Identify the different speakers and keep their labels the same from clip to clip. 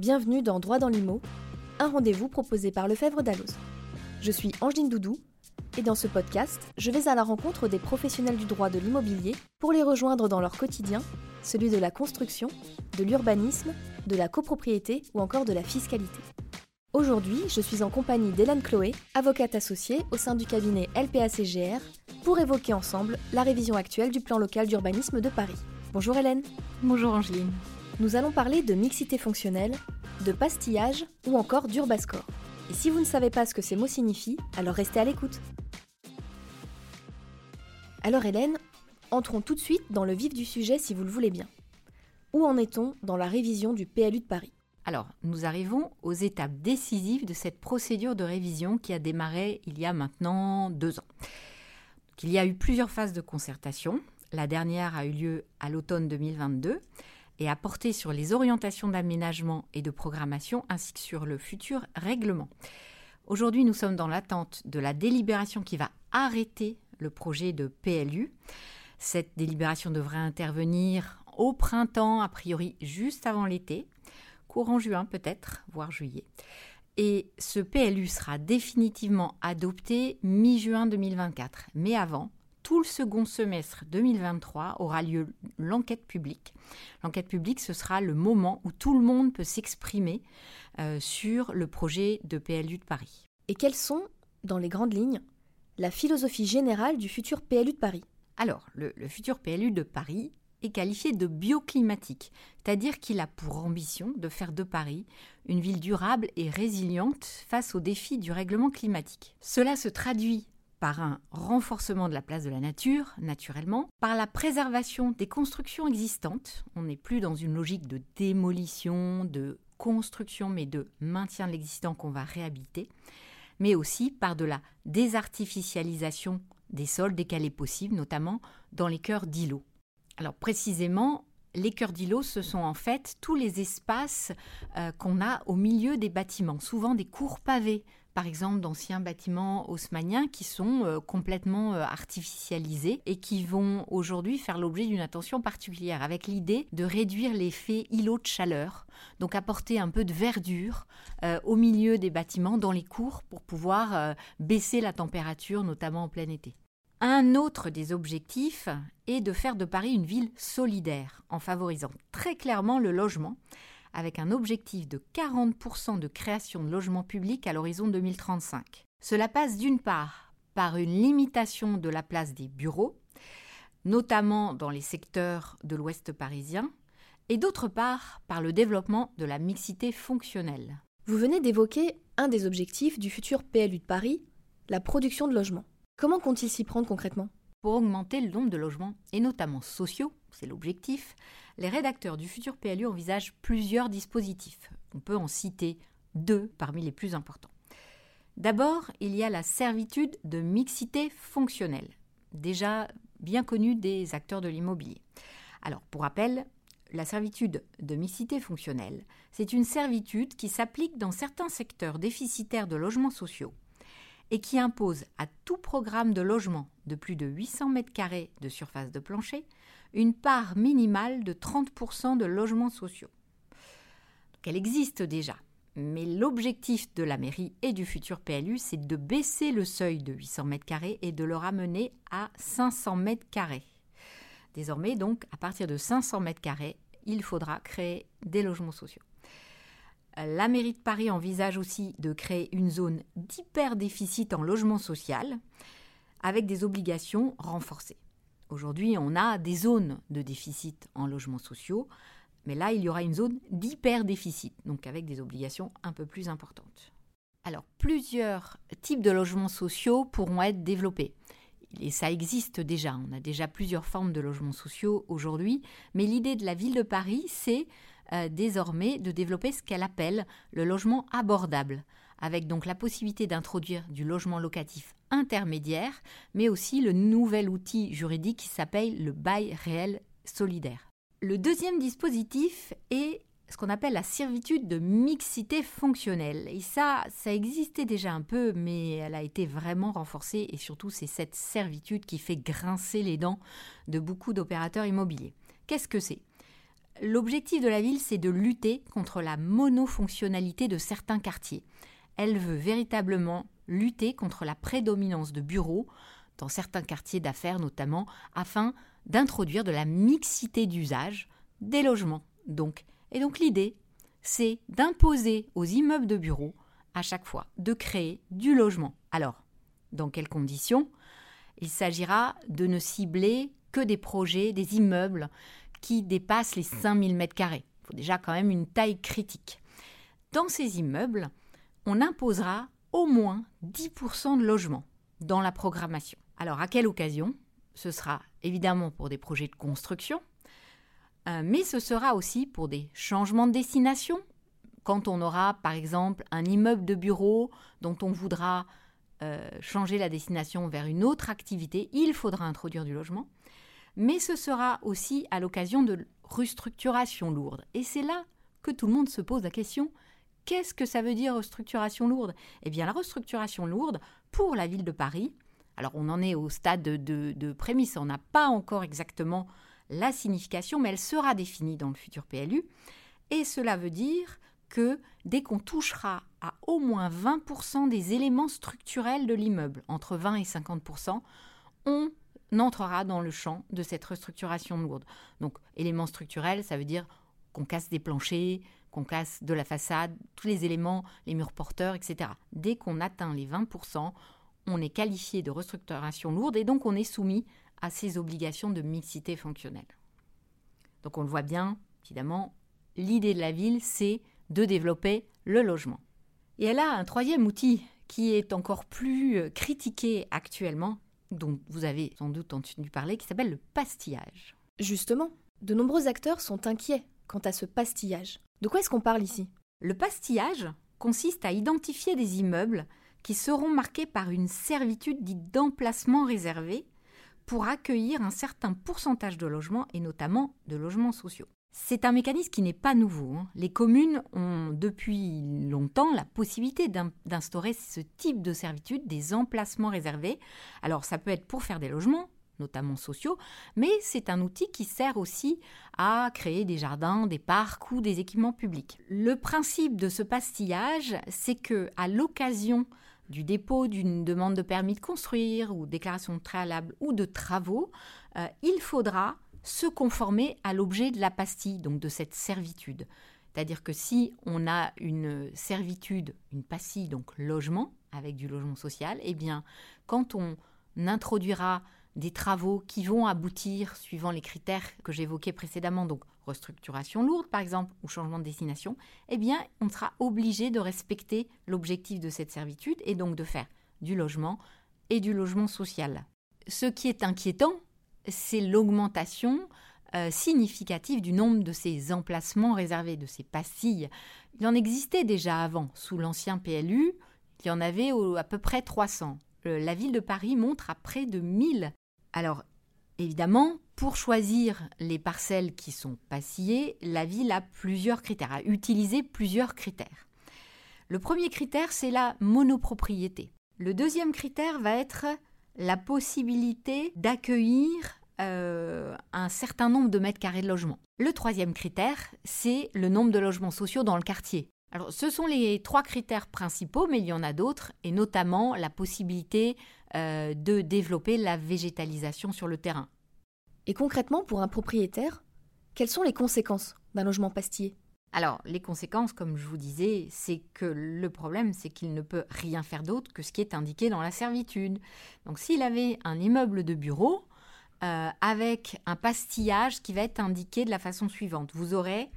Speaker 1: Bienvenue dans Droit dans l'IMO, un rendez-vous proposé par Lefebvre Dalloz. Je suis Angeline Doudou et dans ce podcast, je vais à la rencontre des professionnels du droit de l'immobilier pour les rejoindre dans leur quotidien, celui de la construction, de l'urbanisme, de la copropriété ou encore de la fiscalité. Aujourd'hui, je suis en compagnie d'Hélène Chloé, avocate associée au sein du cabinet LPACGR, pour évoquer ensemble la révision actuelle du plan local d'urbanisme de Paris. Bonjour Hélène.
Speaker 2: Bonjour Angeline.
Speaker 1: Nous allons parler de mixité fonctionnelle, de pastillage ou encore d'urbascore. Et si vous ne savez pas ce que ces mots signifient, alors restez à l'écoute. Alors Hélène, entrons tout de suite dans le vif du sujet si vous le voulez bien. Où en est-on dans la révision du PLU de Paris?
Speaker 2: Alors, nous arrivons aux étapes décisives de cette procédure de révision qui a démarré il y a maintenant deux ans. il y a eu plusieurs phases de concertation. La dernière a eu lieu à l'automne 2022 et a porté sur les orientations d'aménagement et de programmation ainsi que sur le futur règlement. Aujourd'hui, nous sommes dans l'attente de la délibération qui va arrêter le projet de PLU. Cette délibération devrait intervenir au printemps, a priori juste avant l'été, courant juin peut-être, voire juillet. Et ce PLU sera définitivement adopté mi-juin 2024. Mais avant, tout le second semestre 2023 aura lieu l'enquête publique. L'enquête publique, ce sera le moment où tout le monde peut s'exprimer euh, sur le projet de PLU de Paris.
Speaker 1: Et quelles sont, dans les grandes lignes, la philosophie générale du futur PLU de Paris?
Speaker 2: Alors, le, futur PLU de Paris est qualifié de bioclimatique, c'est-à-dire qu'il a pour ambition de faire de Paris une ville durable et résiliente face aux défis du règlement climatique. Cela se traduit par un renforcement de la place de la nature, naturellement, par la préservation des constructions existantes. On n'est plus dans une logique de démolition, de construction, mais de maintien de l'existant qu'on va réhabiter, mais aussi par de la désartificialisation des sols dès qu'elle est possible, notamment dans les cœurs d'îlots. Alors précisément, les cœurs d'îlots, ce sont en fait tous les espaces euh, qu'on a au milieu des bâtiments, souvent des cours pavés, par exemple d'anciens bâtiments haussmanniens qui sont euh, complètement euh, artificialisés et qui vont aujourd'hui faire l'objet d'une attention particulière avec l'idée de réduire l'effet îlot de chaleur, donc apporter un peu de verdure au milieu des bâtiments dans les cours pour pouvoir baisser la température, notamment en plein été. Un autre des objectifs est de faire de Paris une ville solidaire, en favorisant très clairement le logement, avec un objectif de 40% de création de logements publics à l'horizon 2035. Cela passe d'une part par une limitation de la place des bureaux, notamment dans les secteurs de l'ouest parisien, et d'autre part par le développement de la mixité fonctionnelle.
Speaker 1: Vous venez d'évoquer un des objectifs du futur PLU de Paris, la production de logements. Comment compte-t-il s'y prendre concrètement?
Speaker 2: Pour augmenter le nombre de logements, et notamment sociaux, c'est l'objectif, les rédacteurs du futur PLU envisagent plusieurs dispositifs. On peut en citer deux parmi les plus importants. D'abord, il y a la servitude de mixité fonctionnelle, déjà bien connue des acteurs de l'immobilier. Alors, pour rappel, la servitude de mixité fonctionnelle, c'est une servitude qui s'applique dans certains secteurs déficitaires de logements sociaux et qui impose à tout programme de logement de plus de 800 m2 de surface de plancher une part minimale de 30% de logements sociaux. elle existe déjà, mais l'objectif de la mairie et du futur PLU, c'est de baisser le seuil de 800 m2 et de le ramener à 500 m2. Désormais, donc, à partir de 500 m2, il faudra créer des logements sociaux. La mairie de Paris envisage aussi de créer une zone d'hyper-déficit en logement social avec des obligations renforcées. Aujourd'hui, on a des zones de déficit en logements sociaux, mais là, il y aura une zone d'hyper-déficit, donc avec des obligations un peu plus importantes. Alors, plusieurs types de logements sociaux pourront être développés. Et ça existe déjà, on a déjà plusieurs formes de logements sociaux aujourd'hui, mais l'idée de la ville de Paris, c'est euh, désormais de développer ce qu'elle appelle le logement abordable, avec donc la possibilité d'introduire du logement locatif intermédiaire, mais aussi le nouvel outil juridique qui s'appelle le bail réel solidaire. Le deuxième dispositif est ce qu'on appelle la servitude de mixité fonctionnelle. Et ça, ça existait déjà un peu, mais elle a été vraiment renforcée et surtout c'est cette servitude qui fait grincer les dents de beaucoup d'opérateurs immobiliers. Qu'est-ce que c'est? L'objectif de la ville, c'est de lutter contre la monofonctionnalité de certains quartiers. Elle veut véritablement lutter contre la prédominance de bureaux, dans certains quartiers d'affaires notamment, afin d'introduire de la mixité d'usage des logements. Donc, et donc l'idée, c'est d'imposer aux immeubles de bureaux à chaque fois de créer du logement. Alors, dans quelles conditions? Il s'agira de ne cibler que des projets, des immeubles qui dépassent les 5000 m2. Il faut déjà quand même une taille critique. Dans ces immeubles, on imposera au moins 10% de logements dans la programmation. Alors à quelle occasion? Ce sera évidemment pour des projets de construction, euh, mais ce sera aussi pour des changements de destination. Quand on aura par exemple un immeuble de bureau dont on voudra euh, changer la destination vers une autre activité, il faudra introduire du logement. Mais ce sera aussi à l'occasion de restructuration lourde. Et c'est là que tout le monde se pose la question qu'est-ce que ça veut dire restructuration lourde? Eh bien, la restructuration lourde pour la ville de Paris, alors on en est au stade de, prémisse, on n'a pas encore exactement la signification, mais elle sera définie dans le futur PLU. Et cela veut dire que dès qu'on touchera à au moins 20% des éléments structurels de l'immeuble, entre 20 et 50%, on entrera dans le champ de cette restructuration lourde. Donc, éléments structurels, ça veut dire qu'on casse des planchers, qu'on casse de la façade, tous les éléments, les murs porteurs, etc. Dès qu'on atteint les 20%, on est qualifié de restructuration lourde et donc on est soumis à ces obligations de mixité fonctionnelle. Donc on le voit bien, évidemment, l'idée de la ville, c'est de développer le logement. Et elle a un troisième outil qui est encore plus euh, critiqué actuellement, dont vous avez sans doute entendu parler, qui s'appelle le pastillage.
Speaker 1: Justement, de nombreux acteurs sont inquiets quant à ce pastillage. De quoi est-ce qu'on parle ici?
Speaker 2: Le pastillage consiste à identifier des immeubles qui seront marqués par une servitude dite d'emplacement réservé pour accueillir un certain pourcentage de logements et notamment de logements sociaux. C'est un mécanisme qui n'est pas nouveau. Hein. Les communes ont depuis longtemps la possibilité d'instaurer ce type de servitude, des emplacements réservés. Alors ça peut être pour faire des logements, notamment sociaux, mais c'est un outil qui sert aussi à créer des jardins, des parcs ou des équipements publics. Le principe de ce pastillage, c'est que à l'occasion du dépôt d'une demande de permis de construire ou déclaration préalable ou de travaux, euh, il faudra se conformer à l'objet de la pastille, donc de cette servitude. C'est-à-dire que si on a une servitude, une pastille, donc logement, avec du logement social, eh bien, quand on introduira des travaux qui vont aboutir, suivant les critères que j'évoquais précédemment, donc restructuration lourde par exemple, ou changement de destination, eh bien, on sera obligé de respecter l'objectif de cette servitude et donc de faire du logement et du logement social. Ce qui est inquiétant, c'est l'augmentation euh, significative du nombre de ces emplacements réservés, de ces pastilles. Il en existait déjà avant, sous l'ancien PLU, il y en avait à peu près 300. La ville de Paris montre à près de 1000. Alors, évidemment, pour choisir les parcelles qui sont passillées, la ville a plusieurs critères, a utilisé plusieurs critères. Le premier critère, c'est la monopropriété. Le deuxième critère va être la possibilité d'accueillir euh, un certain nombre de mètres carrés de logement. Le troisième critère, c'est le nombre de logements sociaux dans le quartier. Alors, ce sont les trois critères principaux, mais il y en a d'autres, et notamment la possibilité euh, de développer la végétalisation sur le terrain.
Speaker 1: Et concrètement, pour un propriétaire, quelles sont les conséquences d'un logement pastillé
Speaker 2: alors, les conséquences, comme je vous disais, c'est que le problème, c'est qu'il ne peut rien faire d'autre que ce qui est indiqué dans la servitude. Donc, s'il avait un immeuble de bureau euh, avec un pastillage qui va être indiqué de la façon suivante, vous aurez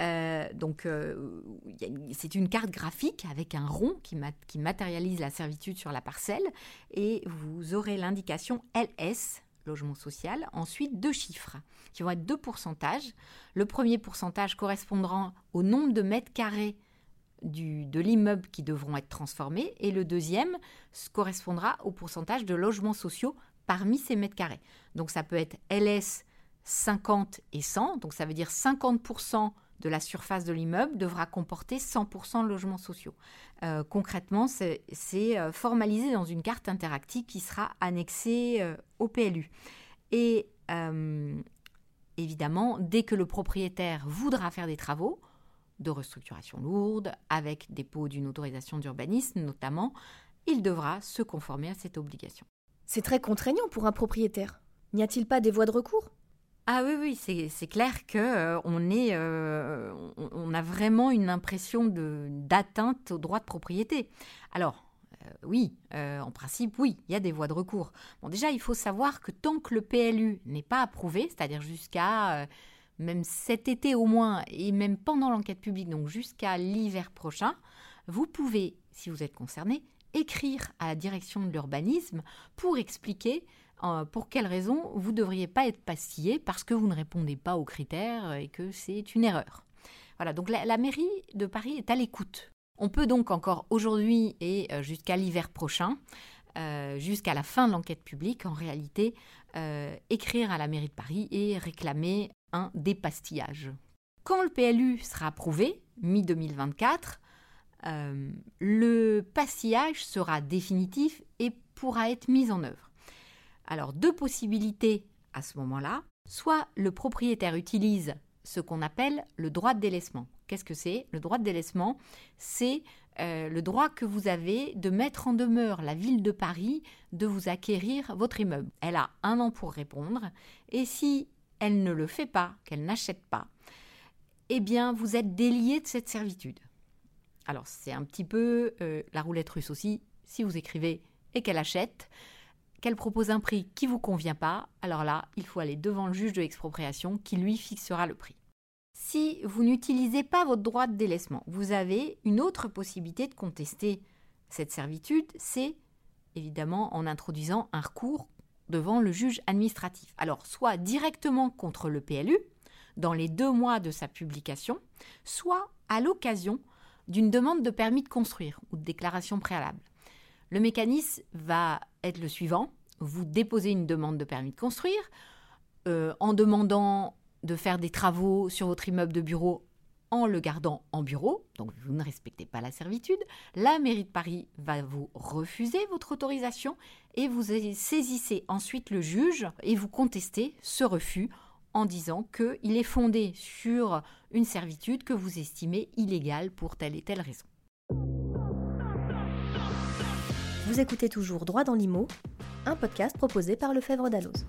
Speaker 2: euh, donc, euh, c'est une carte graphique avec un rond qui, matérialise la servitude sur la parcelle et vous aurez l'indication LS, logement social, ensuite deux chiffres qui vont être deux pourcentages. Le premier pourcentage correspondra au nombre de mètres carrés du, de l'immeuble qui devront être transformés et le deuxième correspondra au pourcentage de logements sociaux parmi ces mètres carrés. Donc ça peut être LS 50 et 100, donc ça veut dire 50% de la surface de l'immeuble devra comporter 100% de logements sociaux. Euh, concrètement, c'est euh, formalisé dans une carte interactive qui sera annexée euh, au PLU. Et évidemment, dès que le propriétaire voudra faire des travaux, de restructuration lourde, avec dépôt d'une autorisation d'urbanisme notamment, il devra se conformer à cette obligation.
Speaker 1: C'est très contraignant pour un propriétaire. N'y a-t-il pas des voies de recours?
Speaker 2: Ah oui, oui, c'est clair que euh, euh, a vraiment une impression d'atteinte au droit de propriété. Alors, euh, oui, en principe, oui, il y a des voies de recours. Bon, déjà, il faut savoir que tant que le PLU n'est pas approuvé, c'est-à-dire jusqu'à même cet été au moins, et même pendant l'enquête publique, donc jusqu'à l'hiver prochain, vous pouvez, si vous êtes concerné, écrire à la direction de l'urbanisme pour expliquer euh, pour quelles raisons vous ne devriez pas être pastillé parce que vous ne répondez pas aux critères et que c'est une erreur? Voilà, donc la, mairie de Paris est à l'écoute. On peut donc encore aujourd'hui et euh, jusqu'à l'hiver prochain, euh, jusqu'à la fin de l'enquête publique, en réalité, écrire à la mairie de Paris et réclamer un dépastillage. Quand le PLU sera approuvé, mi-2024, le pastillage sera définitif et pourra être mis en œuvre. Alors, deux possibilités à ce moment-là. Soit le propriétaire utilise ce qu'on appelle le droit de délaissement. Qu'est-ce que c'est? Le droit de délaissement, c'est euh, le droit que vous avez de mettre en demeure la ville de Paris de vous acquérir votre immeuble. Elle a un an pour répondre et si elle ne le fait pas, qu'elle n'achète pas, eh bien vous êtes délié de cette servitude. Alors c'est un petit peu euh, la roulette russe aussi. Si vous écrivez et qu'elle achète, qu'elle propose un prix qui vous convient pas, alors là, il faut aller devant le juge de l'expropriation qui lui fixera le prix. Si vous n'utilisez pas votre droit de délaissement, vous avez une autre possibilité de contester cette servitude, c'est évidemment en introduisant un recours devant le juge administratif. Alors, soit directement contre le PLU, dans les deux mois de sa publication, soit à l'occasion d'une demande de permis de construire ou de déclaration préalable. Le mécanisme va être le suivant. Vous déposez une demande de permis de construire euh, en demandant de faire des travaux sur votre immeuble de bureau en le gardant en bureau, donc vous ne respectez pas la servitude, la mairie de Paris va vous refuser votre autorisation et vous saisissez ensuite le juge et vous contestez ce refus en disant qu'il est fondé sur une servitude que vous estimez illégale pour telle et telle raison.
Speaker 1: Vous écoutez toujours Droit dans l'IMO, un podcast proposé par Lefebvre Dalloz.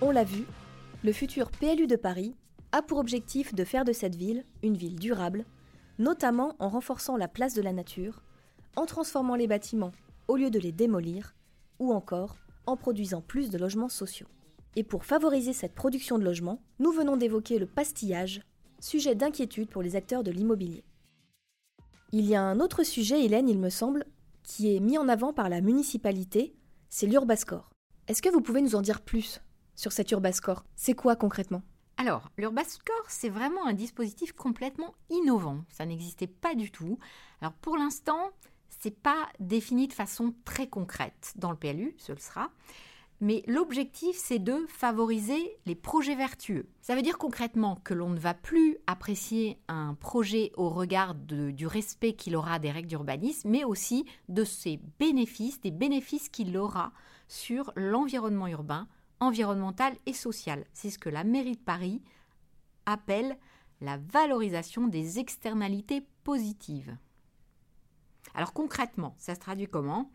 Speaker 1: On l'a vu, le futur PLU de Paris a pour objectif de faire de cette ville une ville durable, notamment en renforçant la place de la nature, en transformant les bâtiments au lieu de les démolir, ou encore en produisant plus de logements sociaux. Et pour favoriser cette production de logements, nous venons d'évoquer le pastillage, sujet d'inquiétude pour les acteurs de l'immobilier. Il y a un autre sujet, Hélène, il me semble, qui est mis en avant par la municipalité, c'est l'Urbascore. Est-ce que vous pouvez nous en dire plus sur cet Urbascore C'est quoi concrètement?
Speaker 2: Alors, l'Urbascore, c'est vraiment un dispositif complètement innovant. Ça n'existait pas du tout. Alors, pour l'instant, c'est pas défini de façon très concrète dans le PLU, ce le sera. Mais l'objectif, c'est de favoriser les projets vertueux. Ça veut dire concrètement que l'on ne va plus apprécier un projet au regard du respect qu'il aura des règles d'urbanisme, mais aussi de ses bénéfices, des bénéfices qu'il aura sur l'environnement urbain, environnemental et social. C'est ce que la mairie de Paris appelle la valorisation des externalités positives. Alors concrètement, ça se traduit comment?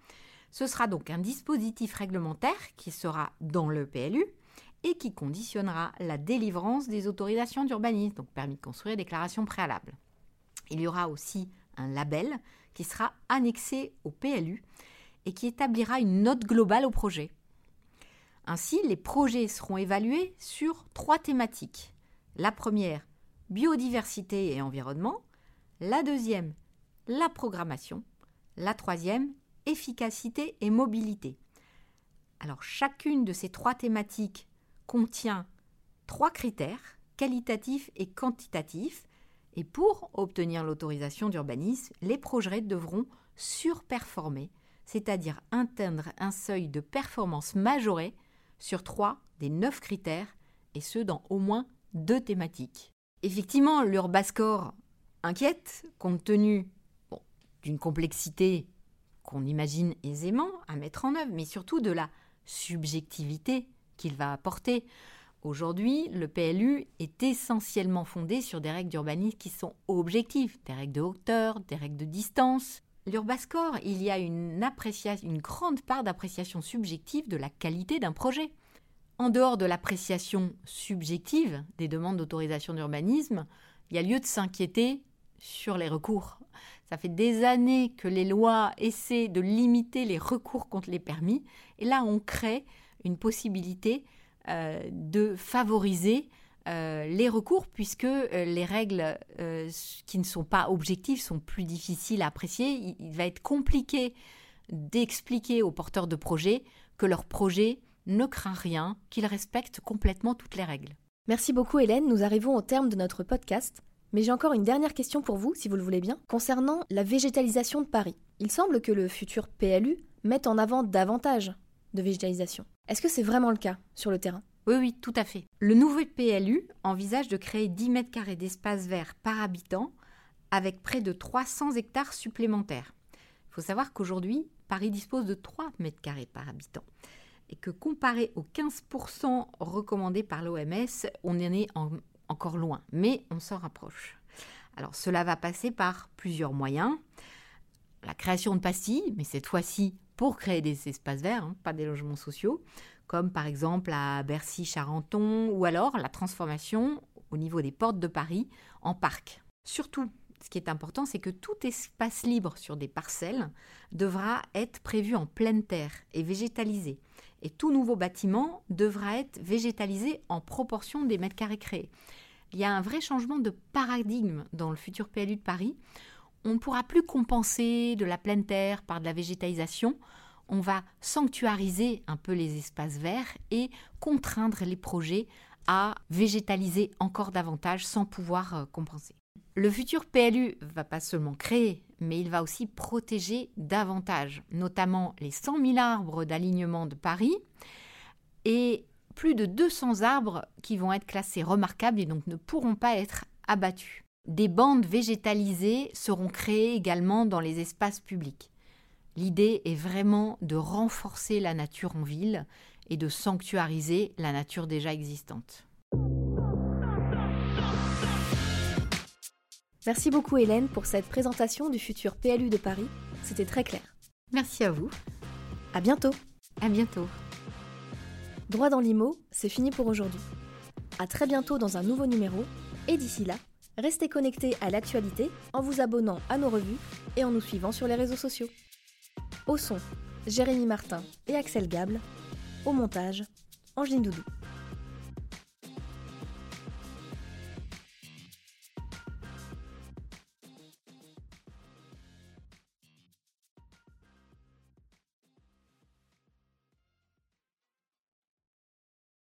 Speaker 2: Ce sera donc un dispositif réglementaire qui sera dans le PLU et qui conditionnera la délivrance des autorisations d'urbanisme, donc permis de construire, déclaration préalable. Il y aura aussi un label qui sera annexé au PLU et qui établira une note globale au projet. Ainsi, les projets seront évalués sur trois thématiques. La première, biodiversité et environnement. La deuxième, la programmation. La troisième, efficacité et mobilité. Alors chacune de ces trois thématiques contient trois critères, qualitatifs et quantitatifs, et pour obtenir l'autorisation d'urbanisme, les projets devront surperformer, c'est-à-dire atteindre un seuil de performance majoré sur trois des neuf critères, et ce dans au moins deux thématiques. Effectivement, l'Urbascore inquiète, compte tenu d'une complexité qu'on imagine aisément à mettre en œuvre, mais surtout de la subjectivité qu'il va apporter. Aujourd'hui, le PLU est essentiellement fondé sur des règles d'urbanisme qui sont objectives, des règles de hauteur, des règles de distance. L'Urbascore, il y a une, une grande part d'appréciation subjective de la qualité d'un projet. En dehors de l'appréciation subjective des demandes d'autorisation d'urbanisme, il y a lieu de s'inquiéter sur les recours. Ça fait des années que les lois essaient de limiter les recours contre les permis, et là on crée une possibilité euh, de favoriser euh, les recours puisque euh, les règles qui ne sont pas objectives sont plus difficiles à apprécier. Il, va être compliqué d'expliquer aux porteurs de projets que leur projet ne craint rien, qu'il respecte complètement toutes les règles.
Speaker 1: Merci beaucoup Hélène, nous arrivons au terme de notre podcast. Mais j'ai encore une dernière question pour vous, si vous le voulez bien, concernant la végétalisation de Paris. Il semble que le futur PLU mette en avant davantage de végétalisation. Est-ce que c'est vraiment le cas sur le terrain?
Speaker 2: Oui, oui, tout à fait. Le nouveau PLU envisage de créer 10 mètres carrés d'espace vert par habitant avec près de 300 hectares supplémentaires. Il faut savoir qu'aujourd'hui, Paris dispose de 3 mètres carrés par habitant et que comparé aux 15% recommandés par l'OMS, on en est encore loin, mais on s'en rapproche. Alors cela va passer par plusieurs moyens. La création de pastilles, mais cette fois-ci pour créer des espaces verts, hein, pas des logements sociaux, comme par exemple à Bercy-Charenton, ou alors la transformation au niveau des portes de Paris en parc. Surtout, ce qui est important, c'est que tout espace libre sur des parcelles devra être prévu en pleine terre et végétalisé. Et tout nouveau bâtiment devra être végétalisé en proportion des mètres carrés créés. Il y a un vrai changement de paradigme dans le futur PLU de Paris. On ne pourra plus compenser de la pleine terre par de la végétalisation. On va sanctuariser un peu les espaces verts et contraindre les projets à végétaliser encore davantage sans pouvoir euh, compenser. Le futur PLU va pas seulement créer, mais il va aussi protéger davantage, notamment les 100 000 arbres d'alignement de Paris et plus de 200 arbres qui vont être classés remarquables et donc ne pourront pas être abattus. Des bandes végétalisées seront créées également dans les espaces publics. L'idée est vraiment de renforcer la nature en ville et de sanctuariser la nature déjà existante.
Speaker 1: Merci beaucoup Hélène pour cette présentation du futur PLU de Paris. C'était très clair.
Speaker 2: Merci à vous.
Speaker 1: À bientôt.
Speaker 2: À bientôt.
Speaker 1: Droit dans l'IMO, c'est fini pour aujourd'hui. À très bientôt dans un nouveau numéro et d'ici là, restez connectés à l'actualité en vous abonnant à nos revues et en nous suivant sur les réseaux sociaux. Au son, Jérémy Martin et Axel Gable. Au montage, Angeline Doudou.